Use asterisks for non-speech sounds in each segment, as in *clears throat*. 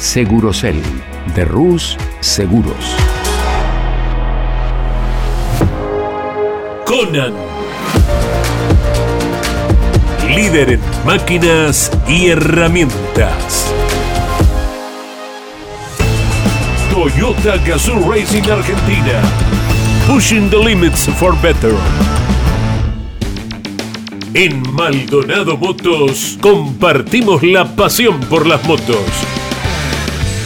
Segurocel de Rus Seguros. Conan. Líder en máquinas y herramientas. Toyota Gazoo Racing Argentina. Pushing the limits for better. En Maldonado Motos compartimos la pasión por las motos.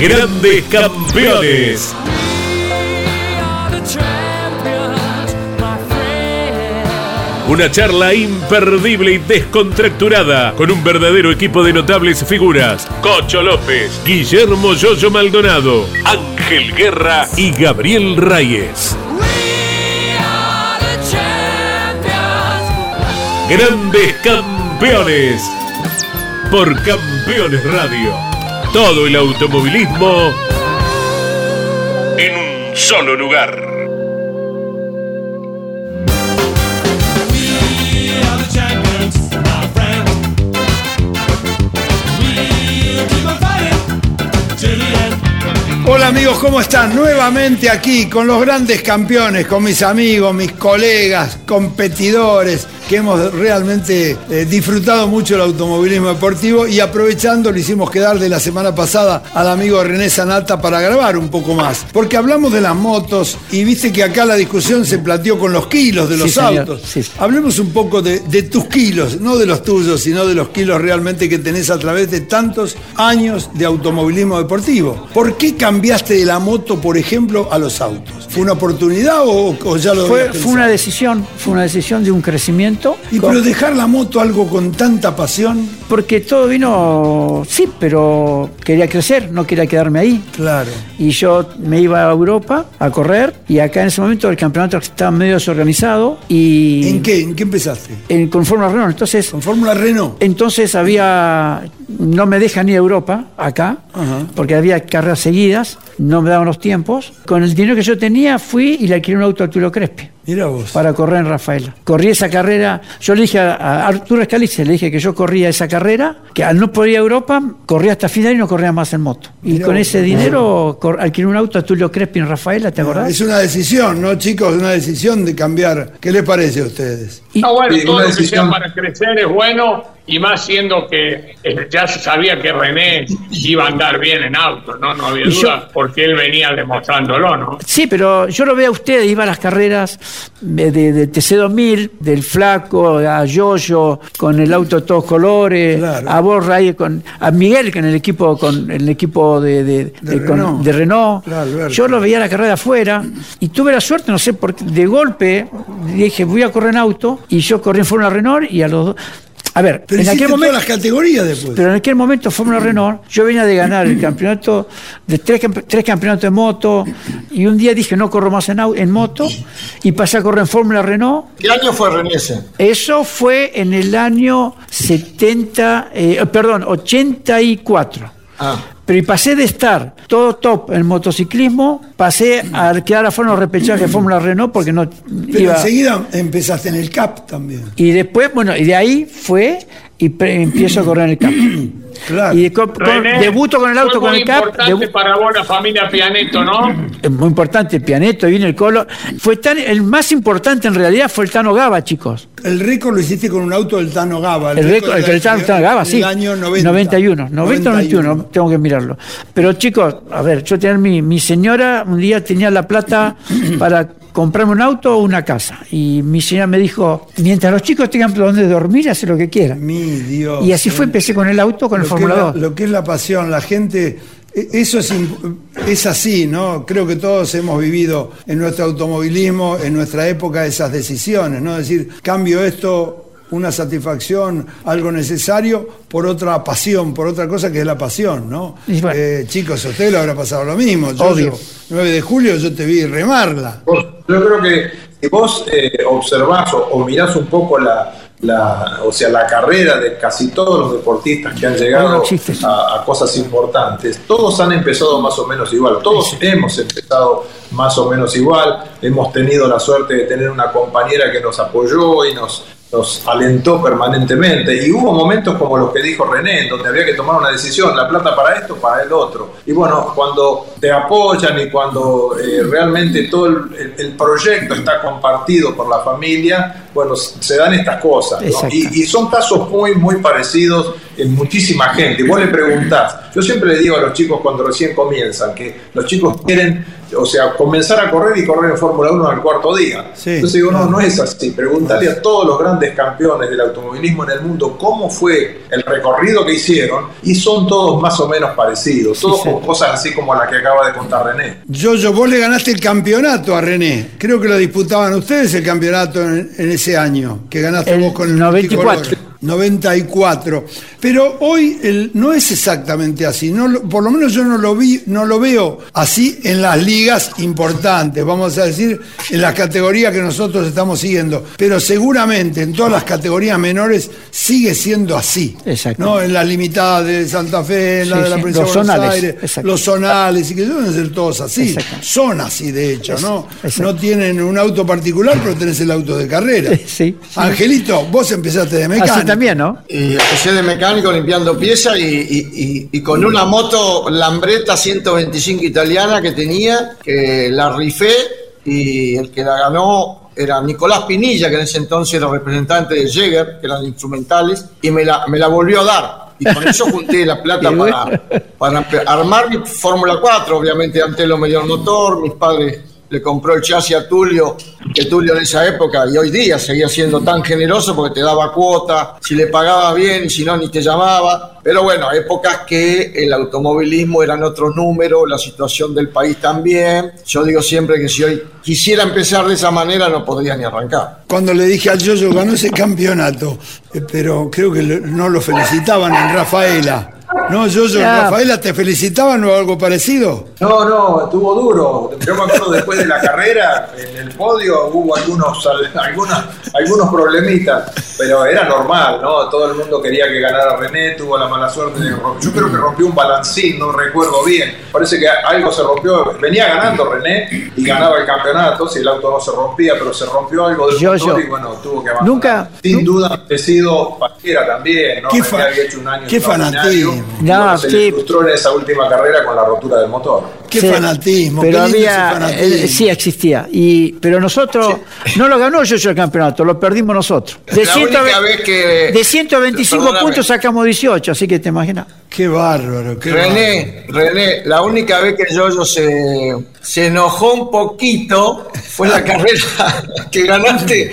Grandes Campeones. Una charla imperdible y descontracturada con un verdadero equipo de notables figuras. Cocho López, Guillermo Yoyo Maldonado, Ángel Guerra y Gabriel Reyes. Grandes Campeones. Por Campeones Radio. Todo el automovilismo en un solo lugar. Hola amigos, ¿cómo están? Nuevamente aquí con los grandes campeones, con mis amigos, mis colegas, competidores, que hemos realmente eh, disfrutado mucho el automovilismo deportivo y aprovechando le hicimos quedar de la semana pasada al amigo René Sanata para grabar un poco más. Porque hablamos de las motos y viste que acá la discusión se planteó con los kilos de los Sí, autos. sí. Hablemos un poco de, de tus kilos, no de los tuyos, sino de los kilos realmente que tenés a través de tantos años de automovilismo deportivo. ¿Por qué cambiaste de la moto, por ejemplo, a los autos? ¿Fue una oportunidad o, o ya lo Fue, fue una decisión, fue una decisión de un crecimiento. Y con- pero dejar la moto algo con tanta pasión, porque todo vino, sí, pero quería crecer, no quería quedarme ahí. claro. Y yo me iba a Europa a correr y acá en ese momento el campeonato estaba medio desorganizado y ¿En qué? ¿En qué empezaste? en- con Fórmula Renault. Entonces, ¿Con Fórmula Renault? entonces había, no me dejan ir a Europa, acá, Ajá. porque había carreras seguidas, no me daban los tiempos. Con el dinero que yo tenía fui y le alquilé un auto a Arturo Crespi. Mira vos. para correr en Rafaela. Corrí esa carrera, yo le dije a, a Arturo Escalice, le dije que yo corría esa carrera, que al no poder ir a Europa, corría hasta final y no corría más en moto. Y Mirá con vos. ese dinero cor- alquilé un auto a Tulio Crespi en Rafaela, ¿te acordás? Es una decisión, ¿no, chicos? Una decisión de cambiar. ¿Qué les parece a ustedes? Y- No, bueno, Sí, todo una lo que sea decisión. para crecer es bueno y más siendo que eh, ya se sabía que René iba a andar bien en auto, ¿no? No había yo- duda, porque él venía demostrándolo, ¿no? Sí, pero yo lo veo a ustedes, iba a las carreras de, de- de TC2000, del Flaco, a Yoyo, con el auto de todos colores, Claro. a vos, Ray, con, a Miguel, que en el equipo, con el equipo de, de- De de- con- Renault. de Renault. Claro, Alberto. yo lo veía a la carrera afuera y tuve la suerte, no sé por qué, de golpe dije, voy a correr en auto, y yo corrí en Fórmula Renault y a los dos. A ver, Pero en aquel todas momento. las categorías después. Pero en aquel momento Fórmula Renault, yo venía de ganar el campeonato, de tres, tres campeonatos de moto, y un día dije no corro más en, en moto, y pasé a correr en Fórmula Renault. ¿Qué año fue René ese? Eso fue en el año 70, eh, perdón, 84. Ah, Pero y pasé de estar todo top en motociclismo, pasé a quedar afuera en los repechajes de Fórmula Renault porque no Pero iba... enseguida empezaste en el CAP también. Y después, bueno, y de ahí fue y empiezo a correr en el campo. *clears throat* Claro. Y co- con- René, debuto con el auto con muy el CAP. importante debu- para vos la familia Pianeto, ¿no? es muy importante el pianeto, viene el colo. Fue tan, el más importante en realidad fue el Tano Gaba, chicos. El récord lo hiciste con un auto del Tano Gaba. El récord, el, el Tano Gaba, sí. del año 90. 91. 90 91, tengo que mirarlo. Pero chicos, a ver, yo tenía mi, mi señora, un día tenía la plata *clears throat* para comprarme un auto o una casa. Y mi señora me dijo, mientras los chicos tengan donde dormir, hace lo que quieran. Mi Dios. Y así fue, empecé con el auto, con el Fórmula la- 2. Lo que es la pasión, la gente, e- eso es, es así, ¿no? Creo que todos hemos vivido en nuestro automovilismo, en nuestra época, esas decisiones, ¿no? Es decir, cambio esto, una satisfacción, algo necesario, por otra pasión, por otra cosa que es la pasión, ¿no? Bueno. Eh, chicos, a ustedes le habrá pasado lo mismo. Yo, Obvio. yo, 9 de julio yo te vi remarla. Yo creo que si vos eh, observás o, o mirás un poco la, la, o sea, la carrera de casi todos los deportistas que han llegado no existe. a, a cosas importantes, todos han empezado más o menos igual, todos hemos empezado más o menos igual, hemos tenido la suerte de tener una compañera que nos apoyó y nos, nos alentó permanentemente y hubo momentos como los que dijo René, en donde había que tomar una decisión, la plata para esto, para el otro. Y bueno, cuando te apoyan y cuando eh, realmente todo el, proyecto está compartido por la familia, bueno, se dan estas cosas. Y, y son casos muy, muy parecidos en muchísima gente. Y vos le preguntás, yo siempre le digo a los chicos cuando recién comienzan, que los chicos quieren, o sea, comenzar a correr y correr en Fórmula 1 al cuarto día. Sí, Entonces digo, no, claro. no es así. Preguntarle a todos los grandes campeones del automovilismo en el mundo cómo fue el recorrido que hicieron y son todos más o menos parecidos, todos sí. con cosas así como la que acaba de contar René. Yo, yo, vos le ganaste el campeonato a René. Creo que lo disputaban ustedes el campeonato en, en ese año, que ganaste El vos con el 94. multicolor. 94. Pero hoy el, no es exactamente así. No, por lo menos yo no lo vi, no lo veo así en las ligas importantes, vamos a decir, en las categorías que nosotros estamos siguiendo. Pero seguramente en todas las categorías menores sigue siendo así. Exacto. ¿no? En las limitadas de Santa Fe, en la Sí, de la sí, provincia de los Buenos zonales, Aires, exacto. los zonales, y que deben ser todos así. Exacto. Son así, de hecho, ¿no? Exacto. No tienen un auto particular, pero tenés el auto de carrera. *laughs* Sí. Angelito, vos empezaste de mecánico. También, ¿no? Y empecé de mecánico limpiando piezas y, y- y- y con una moto Lambretta 125 italiana que tenía, que la rifé y el que la ganó era Nicolás Pinilla, que en ese entonces era representante de Jäger, que eran instrumentales, y me la, me la volvió a dar. Y con eso junté la plata *laughs* para, para armar mi Fórmula 4. Obviamente Antelo me dio el motor, mis padres le compró el chasis a Tulio, que Tulio en esa época y hoy día seguía siendo tan generoso porque te daba cuota, si le pagaba bien si no ni te llamaba. Pero bueno, épocas que el automovilismo eran otros números, la situación del país también. Yo digo siempre que si hoy quisiera empezar de esa manera no podría ni arrancar. Cuando le dije al Yoyo, ganó ese campeonato, eh, pero creo que no lo felicitaban en Rafaela. No, Yoyo, en Ah. Rafaela, ¿te felicitaban o algo parecido? No, no, estuvo duro. Yo me acuerdo después de la carrera, en el podio hubo algunos, al- algunas, algunos problemitas, pero era normal, ¿no? Todo el mundo quería que ganara René, tuvo la mala suerte de romper. Yo creo que rompió un balancín, no recuerdo bien. Parece que algo se rompió. Venía ganando René y ganaba el campeonato, si el auto no se rompía, pero se rompió algo del Yo, motor yo. y bueno, tuvo que abandonar. Nunca- Sin duda, ha sido Pasquera también, ¿no? Qué René fa- había hecho un año qué fanatismo. No, bueno, se sí. le frustró en esa última carrera con la rotura del motor. Qué Sí, fanatismo, Pero qué lindo ese había, fanatismo. eh, sí existía. Y, pero nosotros, no lo ganó yo el campeonato, lo perdimos nosotros. De, La 120 única vez que- de 125 Perdóname. puntos sacamos 18, así que te imaginas. Qué bárbaro, qué René, René, la única vez que Yoyo se, se enojó un poquito fue la *laughs* carrera que ganaste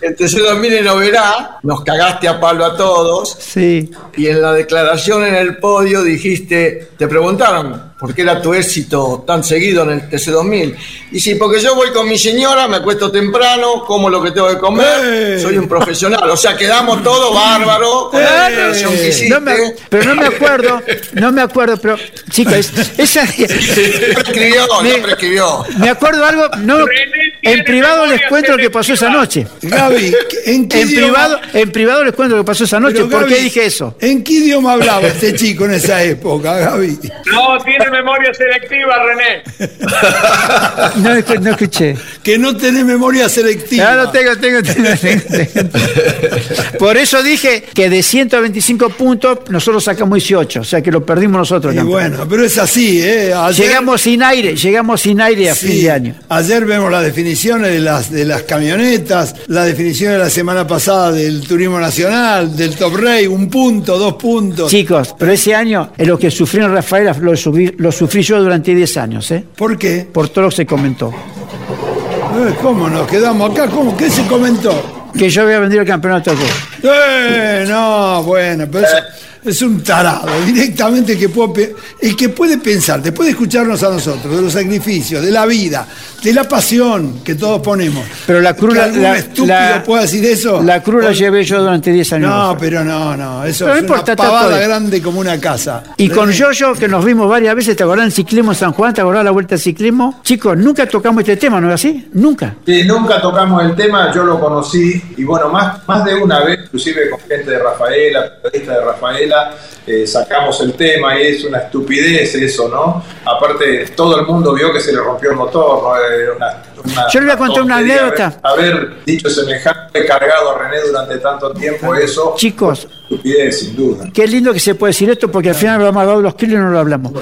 el TC2000 en Oberá, nos cagaste a palo a todos Sí. y en la declaración en el podio dijiste, te preguntaron por qué era tu éxito tan seguido en el TC2000. Y sí, porque yo voy con mi señora, me acuesto temprano, como lo que tengo que comer, ¡Eh! soy un profesional. O sea, quedamos todo bárbaro con la ¡Eh! declaración que hiciste. No me- pero no me acuerdo, no me acuerdo, pero chicos, esa, prescribió, Me- no prescribió. me acuerdo algo, no, en privado les cuento lo que pasó esa noche. Gaby, ¿en qué En idioma- privado, en privado les cuento lo que pasó esa noche. Pero, ¿Por Gaby, qué dije eso? ¿En qué idioma hablaba este chico en esa época, Gaby? No tiene memoria selectiva, René. *laughs* No, escu- no escuché. Que no tenés memoria selectiva. Ah, no tengo, tengo, tengo, tengo. Por eso dije que de 125 puntos nosotros sacamos 18, o sea que lo perdimos nosotros. Y bueno, pero es así, ¿eh? Ayer- Llegamos sin aire, llegamos sin aire a Sí, fin de año. Ayer vemos las definiciones de las, de las camionetas, la definición de la semana pasada del turismo nacional, del Top Rey, un punto, dos puntos. Chicos, pero ese año en lo que sufrieron Rafaela lo, subí- lo sufrí yo durante 10 años, ¿eh? ¿Por qué? Por todo lo que se comentó. Eh, ¿Cómo nos quedamos acá? ¿Cómo? ¿Qué se comentó? Que yo había vendido el campeonato aquí. Eh, no, bueno, pero eso es un tarado, directamente que puedo pe- el que puede pensar, después de escucharnos a nosotros, de los sacrificios, de la vida, de la pasión que todos ponemos. Pero la cruz que la, estúpido la- pueda decir eso. La cruz la llevé yo durante 10 años. No, pero no, no, eso Pero no es importa, una pavada grande como una casa. Y con Yoyo, que nos vimos varias veces, ¿te acordás en ciclismo en San Juan? ¿Te acordás la vuelta al ciclismo? Chicos, nunca tocamos este tema, ¿no es así? Nunca. Sí, nunca tocamos el tema, yo lo conocí y bueno, más, más de una vez, inclusive con gente de Rafaela, periodista de Rafaela, eh, sacamos el tema y es una estupidez eso, ¿no? Aparte, todo el mundo vio que se le rompió el motor, ¿no? Era una- una Yo le voy a contar una anécdota. Haber, haber dicho semejante cargado a René durante tanto tiempo, eso, Chicos, estupidez, sin duda. Qué lindo que se puede decir esto porque al final lo hemos hablado de los kilos y no lo hablamos.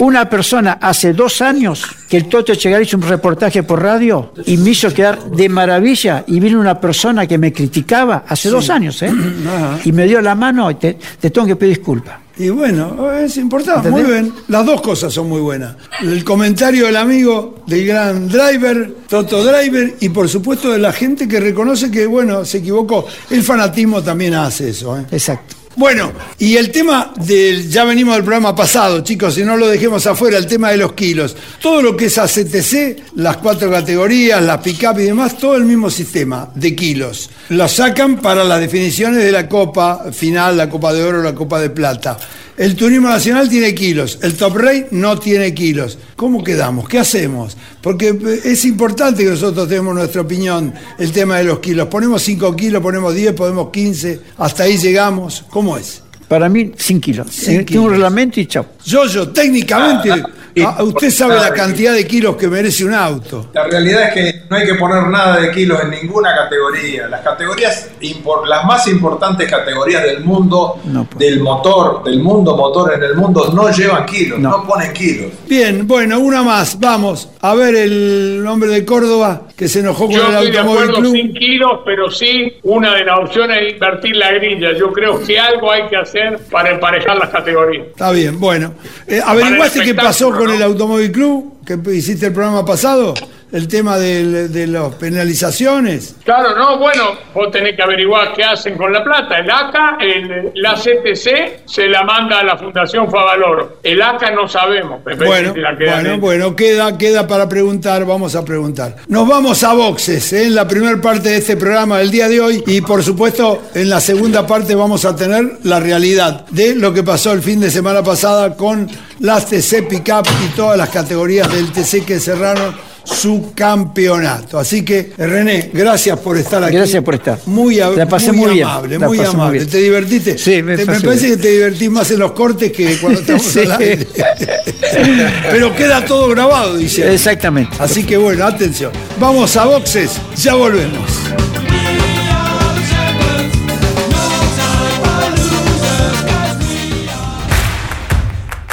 Una persona hace dos años que el Toto Chegar hizo un reportaje por radio y me hizo quedar de maravilla y vino una persona que me criticaba hace dos años, ¿eh? *clears throat* Y me dio la mano y te, te tengo que pedir disculpas. Y bueno, es importante, muy bien. Las dos cosas son muy buenas. El comentario del amigo, del gran driver, Toto Driver, y por supuesto de la gente que reconoce que, bueno, se equivocó. El fanatismo también hace eso. ¿eh? Exacto. Bueno, y el tema del, ya venimos del programa pasado, chicos, si no lo dejemos afuera, el tema de los kilos. Todo lo que es ACTC, las cuatro categorías, las pick-up y demás, todo el mismo sistema de kilos. Lo sacan para las definiciones de la Copa final, la Copa de Oro, la Copa de Plata. El turismo nacional tiene kilos, el top rate no tiene kilos. ¿Cómo quedamos? ¿Qué hacemos? Porque es importante que nosotros demos nuestra opinión, el tema de los kilos. Ponemos 5 kilos, ponemos 10, ponemos 15, hasta ahí llegamos. ¿Cómo es? Para mí, sin kilos. Sin Eh, Tengo un kilos. reglamento y chao. Yo, yo, técnicamente, *laughs* ah, usted sabe la cantidad de kilos que merece un auto. La realidad es que no hay que poner nada de kilos en ninguna categoría. Las categorías, impor- las más importantes categorías del mundo, No, pues. del motor, del mundo motor en el mundo, no llevan kilos, No. no, ponen kilos. Bien, bueno, una más, vamos. A ver el hombre de Córdoba que se enojó con Yo el estoy de acuerdo Club. sin kilos, pero sí una de las opciones es invertir la grilla. Yo creo que algo hay que hacer para emparejar las categorías. Está bien, bueno. Eh, ¿Averiguaste qué pasó con el. Automóvil Club? Que hiciste el programa pasado. El tema del- de las penalizaciones. Claro, no, bueno, vos tenés que averiguar qué hacen con la plata. El ACA, el, la CTC se la manda a la Fundación Favaloro. El ACA no sabemos. parece Bueno, la bueno, en- bueno, queda, queda para preguntar, vamos a preguntar. Nos vamos a boxes, ¿eh? en la primera parte de este programa del día de hoy y por supuesto en la segunda parte vamos a tener la realidad de lo que pasó el fin de semana pasada con las TC Pickup y todas las categorías del TC que cerraron su campeonato. Así que, René, gracias por estar aquí. Gracias por estar. Muy, a- La pasé muy muy bien. amable, La muy pasé muy amable. bien. ¿Te divertiste? Sí, me Te- pasé parece bien. que te divertís más en los cortes que cuando *laughs* estamos Sí. al aire. *laughs* Pero queda todo grabado, dice. Exactamente. Así que bueno, atención. Vamos a boxes, ya volvemos.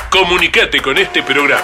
Comunicate con este programa.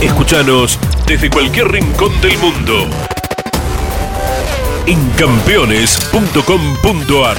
Escúchanos desde cualquier rincón del mundo. En campeones.com.ar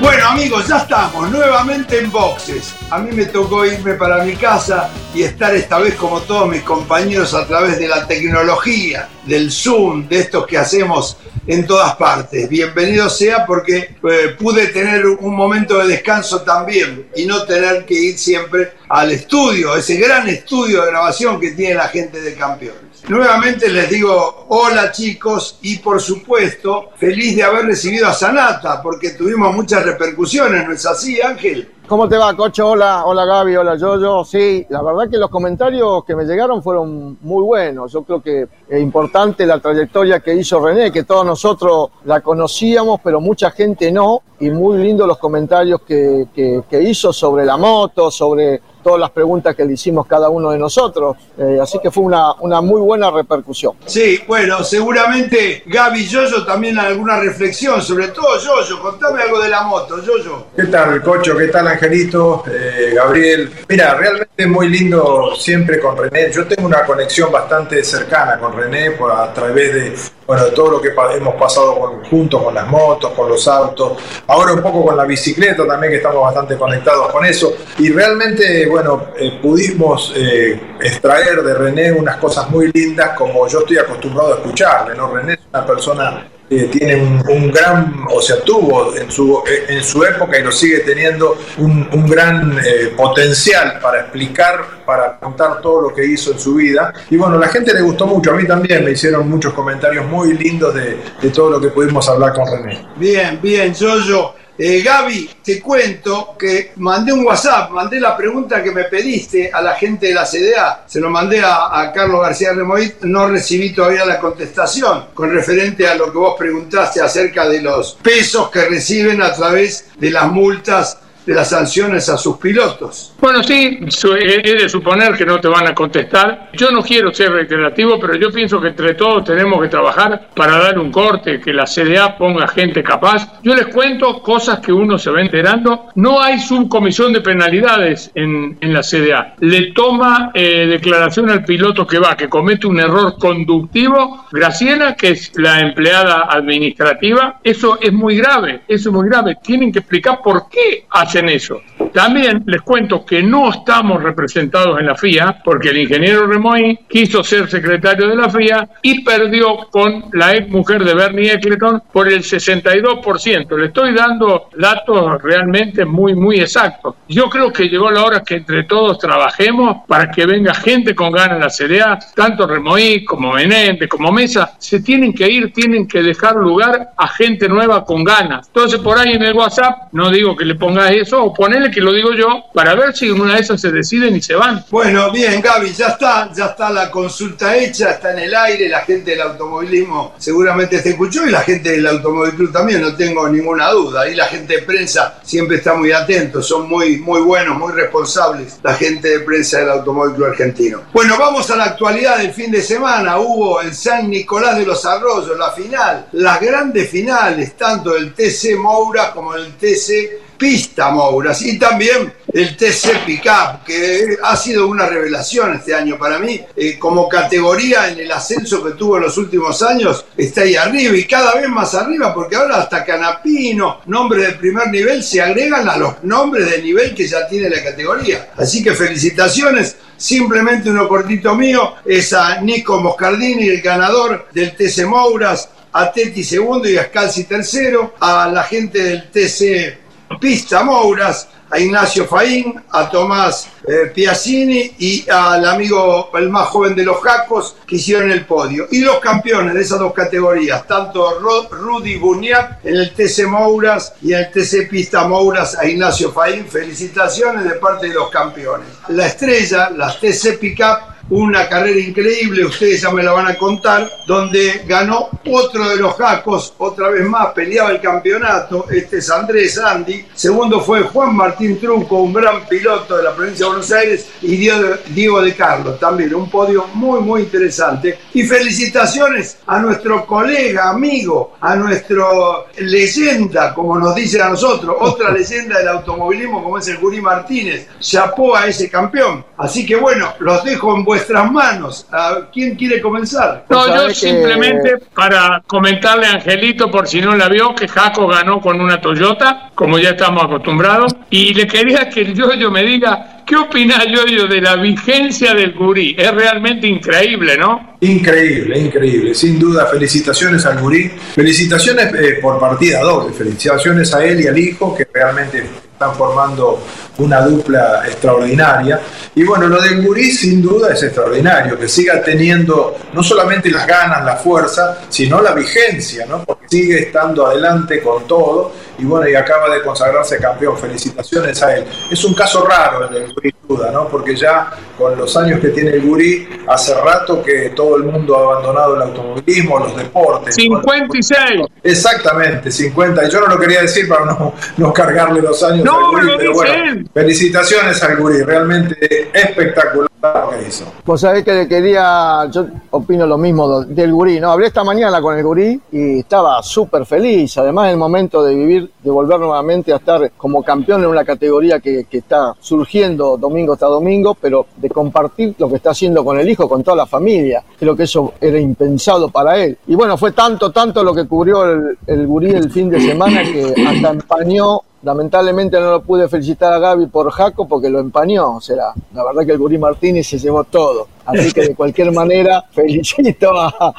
Bueno amigos, ya estamos nuevamente en boxes. A mí me tocó irme para mi casa y estar esta vez como todos mis compañeros a través de la tecnología, del Zoom, de estos que hacemos en todas partes. Bienvenido sea porque eh, pude tener un momento de descanso también y no tener que ir siempre al estudio, ese gran estudio de grabación que tiene la gente de campeones. Nuevamente les digo hola chicos y por supuesto feliz de haber recibido a Sanata porque tuvimos muchas repercusiones, ¿no es así Ángel? ¿Cómo te va, Cocho? Hola, hola Gaby, hola Yoyo. Sí, la verdad que los comentarios que me llegaron fueron muy buenos. Yo creo que es importante la trayectoria que hizo René, que todos nosotros la conocíamos, pero mucha gente no. Y muy lindo los comentarios que, que, que hizo sobre la moto, sobre todas las preguntas que le hicimos cada uno de nosotros. Eh, así que fue una, una, muy buena repercusión. Sí, bueno, seguramente Gaby y Yoyo también alguna reflexión, sobre todo Yoyo, contame algo de la moto, Yoyo. ¿Qué tal, Cocho? ¿Qué tal, Angelito? Eh, Gabriel. Mira, realmente es muy lindo siempre con René. Yo tengo una conexión bastante cercana con René por, a través de bueno, todo lo que hemos pasado con, juntos con las motos, con los autos, ahora un poco con la bicicleta también, que estamos bastante conectados con eso. Y realmente, bueno, eh, pudimos eh, extraer de René unas cosas muy lindas como yo estoy acostumbrado a escucharle, ¿no? René es una persona eh, tiene un, un, gran, o sea, tuvo en su, en su época y lo sigue teniendo un, un gran eh, potencial para explicar, para contar todo lo que hizo en su vida. Y bueno, la gente le gustó mucho, a mí también me hicieron muchos comentarios muy lindos de, de todo lo que pudimos hablar con René. Bien, bien, yo, yo. Eh, Gaby, te cuento que mandé un WhatsApp, mandé la pregunta que me pediste a la gente de la CDA, se lo mandé a, Carlos García Remoit, no recibí todavía la contestación con referente a lo que vos preguntaste acerca de los pesos que reciben a través de las multas de las sanciones a sus pilotos. Bueno, sí, es de suponer que no te van a contestar. Yo no quiero ser reiterativo, pero yo pienso que entre todos tenemos que trabajar para dar un corte, que la CDA ponga gente capaz. Yo les cuento cosas que uno se va enterando. No hay subcomisión de penalidades en, en la CDA. Le toma eh, declaración al piloto que va, que comete un error conductivo. Graciela, que es la empleada administrativa, eso es muy grave, eso es muy grave. Tienen que explicar por qué hacen eso. También les cuento que no estamos representados en la FIA porque el ingeniero Remoy quiso ser secretario de la FIA y perdió con la ex mujer de Bernie Eccleston por el 62%. Le estoy dando datos realmente muy, muy exactos. Yo creo que llegó la hora que entre todos trabajemos para que venga gente con ganas en la CDA, tanto Remoy como Benente, como Mesa, se tienen que ir, tienen que dejar lugar a gente nueva con ganas. Entonces por ahí en el WhatsApp, no digo que le pongas eso, o ponele que lo digo yo, para ver si en una de esas se deciden y se van. Bueno, bien, Gaby, ya está, ya está la consulta hecha, está en el aire, la gente del automovilismo seguramente te escuchó y la gente del Automóvil Club también, no tengo ninguna duda. Y la gente de prensa siempre está muy atento, son muy, muy buenos, muy responsables, la gente de prensa del Automóvil Club Argentino. Bueno, vamos a la actualidad del fin de semana. Hubo en San Nicolás de los Arroyos la final, las grandes finales, tanto del TC Moura como del TC Pista Mouras y también el TC Pickup, que ha sido una revelación este año para mí. Eh, como categoría en el ascenso que tuvo en los últimos años, está ahí arriba y cada vez más arriba, porque ahora hasta Canapino, nombre de primer nivel, se agregan a los nombres de nivel que ya tiene la categoría. Así que felicitaciones. Simplemente uno cortito mío es a Nico Moscardini, el ganador del TC Mouras, a Teti segundo y a Scalzi tercero, a la gente del TC Pista Mouras, a Ignacio Faín, a Tomás eh, Piazzini y al amigo, el más joven de los Jacos, que hicieron el podio. Y los campeones de esas dos categorías, tanto Rudy Buniac en el TC Mouras y en el TC Pista Mouras a Ignacio Faín. Felicitaciones de parte de los campeones. La estrella, las TC Pickup, una carrera increíble, ustedes ya me la van a contar, donde ganó otro de los jacos, otra vez más, peleaba el campeonato, este es Andrés Andy, segundo fue Juan Martín Truco, un gran piloto de la provincia de Buenos Aires, y Diego de Carlos, también un podio muy, muy interesante. Y felicitaciones a nuestro colega, amigo, a nuestro leyenda, como nos dicen a nosotros, otra leyenda del automovilismo como es el Gurí Martínez, chapó a ese campeón. Así que bueno, los dejo en buen vuestras manos. ¿Quién quiere comenzar? No, yo simplemente para comentarle a Angelito, por si no la vio, que Jaco ganó con una Toyota, como ya estamos acostumbrados, y le quería que el yo me diga ¿Qué opina Yoyo de la vigencia del Gurí? Es realmente increíble, ¿no? Increíble, increíble. Sin duda, felicitaciones al Gurí. Felicitaciones eh, por partida doble. Felicitaciones a él y al hijo, que realmente están formando una dupla extraordinaria. Y bueno, lo del Gurí sin duda es extraordinario, que siga teniendo no solamente las ganas, la fuerza, sino la vigencia, ¿no? Porque sigue estando adelante con todo y bueno, y acaba de consagrarse campeón. Felicitaciones a él. Es un caso raro el del Gurí, duda, ¿no? Porque ya con los años que tiene el Gurí, hace rato que todo el mundo ha abandonado el automovilismo, los deportes. 56. Exactamente, 50. Y yo no lo quería decir para no, no cargarle los años no, al Gurí, pero bueno, felicitaciones al Gurí, realmente espectacular lo que hizo. Vos sabés que le quería, yo opino lo mismo del Gurí, ¿no? Hablé esta mañana con el Gurí y estaba súper feliz, además el momento de vivir de volver nuevamente a estar como campeón en una categoría que, está surgiendo domingo hasta domingo, pero de compartir lo que está haciendo con el hijo, con toda la familia. Creo que eso era impensado para él. Y bueno, fue tanto, tanto lo que cubrió el, el gurí el fin de semana que hasta empañó Lamentablemente no lo pude felicitar a Gaby por Jaco porque lo empañó. O sea, la verdad que el Gurí Martínez se llevó todo. Así que de cualquier manera *laughs* felicito a,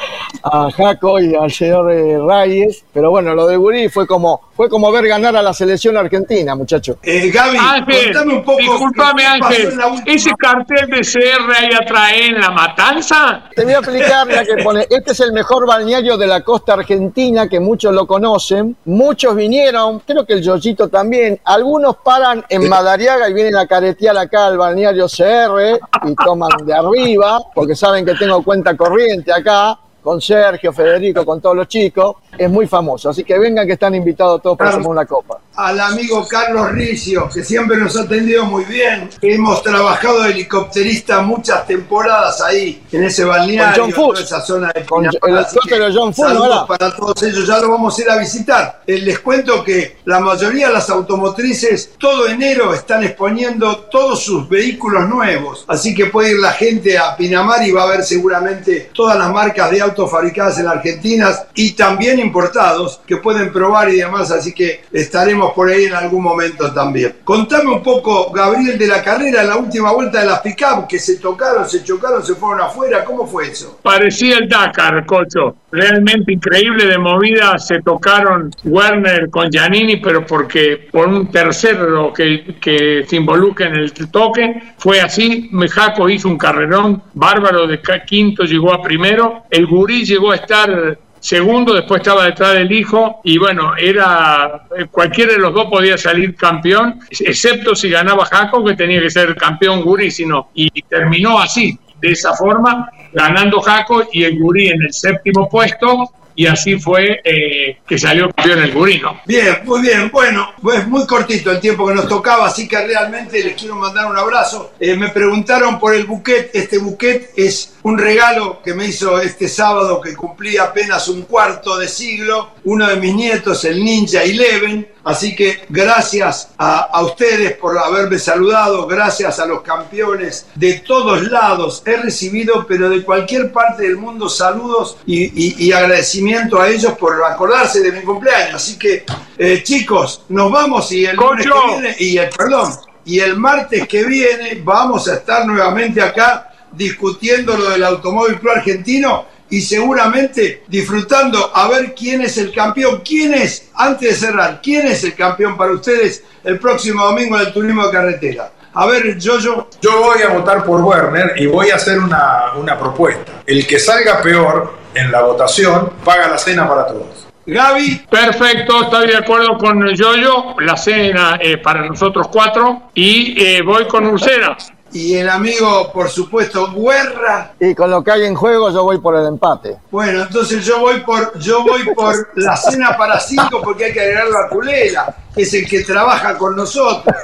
Jaco y al señor eh, Reyes. Pero bueno, lo de Gurí fue como, fue como ver ganar a la selección argentina, muchachos. Eh, Gaby, Ángel, un poco. Disculpame, Ángel. ¿Ese cartel de CR ahí atrás en la matanza? Te voy a explicar la que pone. Este es el mejor balneario de la costa argentina, que muchos lo conocen. Muchos vinieron, creo que el Yoyito también. Algunos paran en *laughs* Madariaga y vienen a caretear acá al balneario CR y toman de arriba, porque saben que tengo cuenta corriente acá con Sergio, Federico, con todos los chicos, es muy famoso. Así que vengan que están invitados todos para tomar una copa. Al amigo Carlos Ricio, que siempre nos ha atendido muy bien. Hemos trabajado de helicópterista muchas temporadas ahí, en ese balneario, en esa zona de con el John Saludos para todos ellos, ya lo vamos a ir a visitar. Eh, les cuento que la mayoría de las automotrices todo enero están exponiendo todos sus vehículos nuevos. Así que puede ir la gente a Pinamar y va a ver seguramente todas las marcas de autos fabricadas en Argentina y también importados que pueden probar y demás, así que estaremos por ahí en algún momento también. Contame un poco, Gabriel, de la carrera la última vuelta de las pick-up, que se tocaron, se chocaron, se fueron afuera, ¿cómo fue eso? Parecía el Dakar, Cocho. Realmente increíble de movida, se tocaron Werner con Giannini, pero porque por un tercero que, que se involucra en el toque, fue así, Mejaco hizo un carrerón bárbaro de quinto, llegó a primero, el Gurí llegó a estar segundo, después estaba detrás del hijo y bueno, era cualquiera de los dos podía salir campeón, excepto si ganaba Jaco, que tenía que ser campeón Gurí, sino, y terminó así, de esa forma, ganando Jaco y el Gurí en el séptimo puesto, y así fue eh, que salió campeón el Gurino. Bien, muy bien. Bueno, pues muy cortito el tiempo que nos tocaba, así que realmente les quiero mandar un abrazo. Eh, me preguntaron por el buquet. Este buquet es un regalo que me hizo este sábado que cumplí apenas un cuarto de siglo, uno de mis nietos, el Ninja Eleven. Así que gracias a, ustedes por haberme saludado, gracias a los campeones de todos lados. He recibido, pero de cualquier parte del mundo, saludos y, agradecimiento a ellos por acordarse de mi cumpleaños. Así que, eh, chicos, nos vamos y el lunes que viene, y el, perdón, y el martes que viene vamos a estar nuevamente acá discutiendo lo del Automóvil Pro Argentino y seguramente disfrutando a ver quién es el campeón. ¿Quién es, antes de cerrar, quién es el campeón para ustedes el próximo domingo en el turismo de carretera? A ver, yo, yo. Yo voy a votar por Werner y voy a hacer una, una propuesta. El que salga peor en la votación paga la cena para todos. Gaby. Perfecto, estoy de acuerdo con Yoyo. La cena es para nosotros cuatro. Y eh, voy con Ursera y el amigo, por supuesto, Guerra. Y con lo que hay en juego, yo voy por el empate. Bueno, entonces yo voy por, yo voy por la cena para cinco porque hay que agregar la culera, que es el que trabaja con nosotros.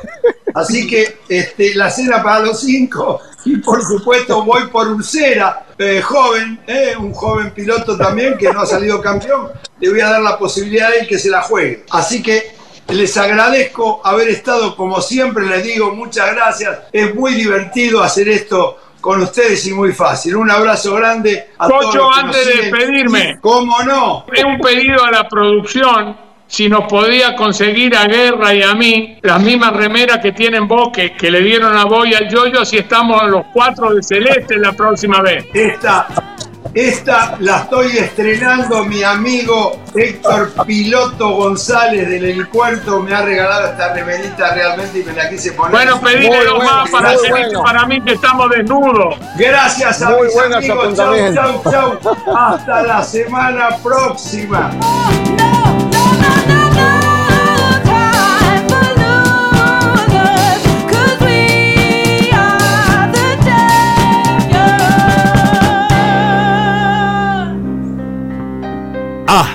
Así que este, la cena para los cinco. Y por supuesto voy por Ursera, eh, joven, eh, un joven piloto también que no ha salido campeón. Le voy a dar la posibilidad de que se la juegue. Así que les agradezco haber estado, como siempre les digo, muchas gracias. Es muy divertido hacer esto con ustedes y muy fácil. Un abrazo grande a todos. antes de despedirme. ¿Cómo no? Es un pedido a la producción si nos podía conseguir a Guerra y a mí las mismas remeras que tienen vos, que, le dieron a vos y al Yoyo, así estamos los cuatro de Celeste la próxima vez. Esta esta la estoy estrenando mi amigo Héctor Piloto González del Helipuerto. Me ha regalado esta remerita realmente y me la quise poner. Bueno, pedímelo más para, para mí que estamos desnudos. Gracias a mis amigos. Chau, chau, chau. Hasta la semana próxima.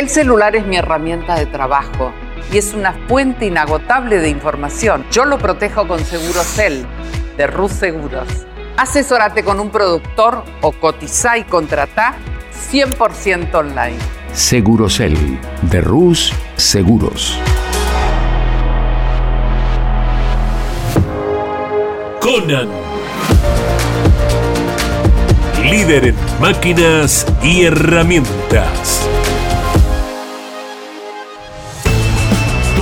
El celular es mi herramienta de trabajo y es una fuente inagotable de información. Yo lo protejo con Segurocel de Rus Seguros. Asesórate con un productor o cotiza y contrata 100% online. Segurocel de Rus Seguros. Conan. Líder en máquinas y herramientas.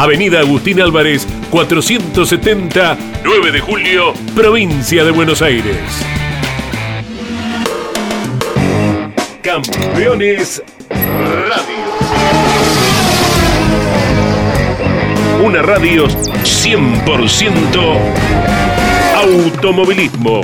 Avenida Agustín Álvarez, 470, 9 de julio, provincia de Buenos Aires. Campeones Radio. Una radio 100% automovilismo.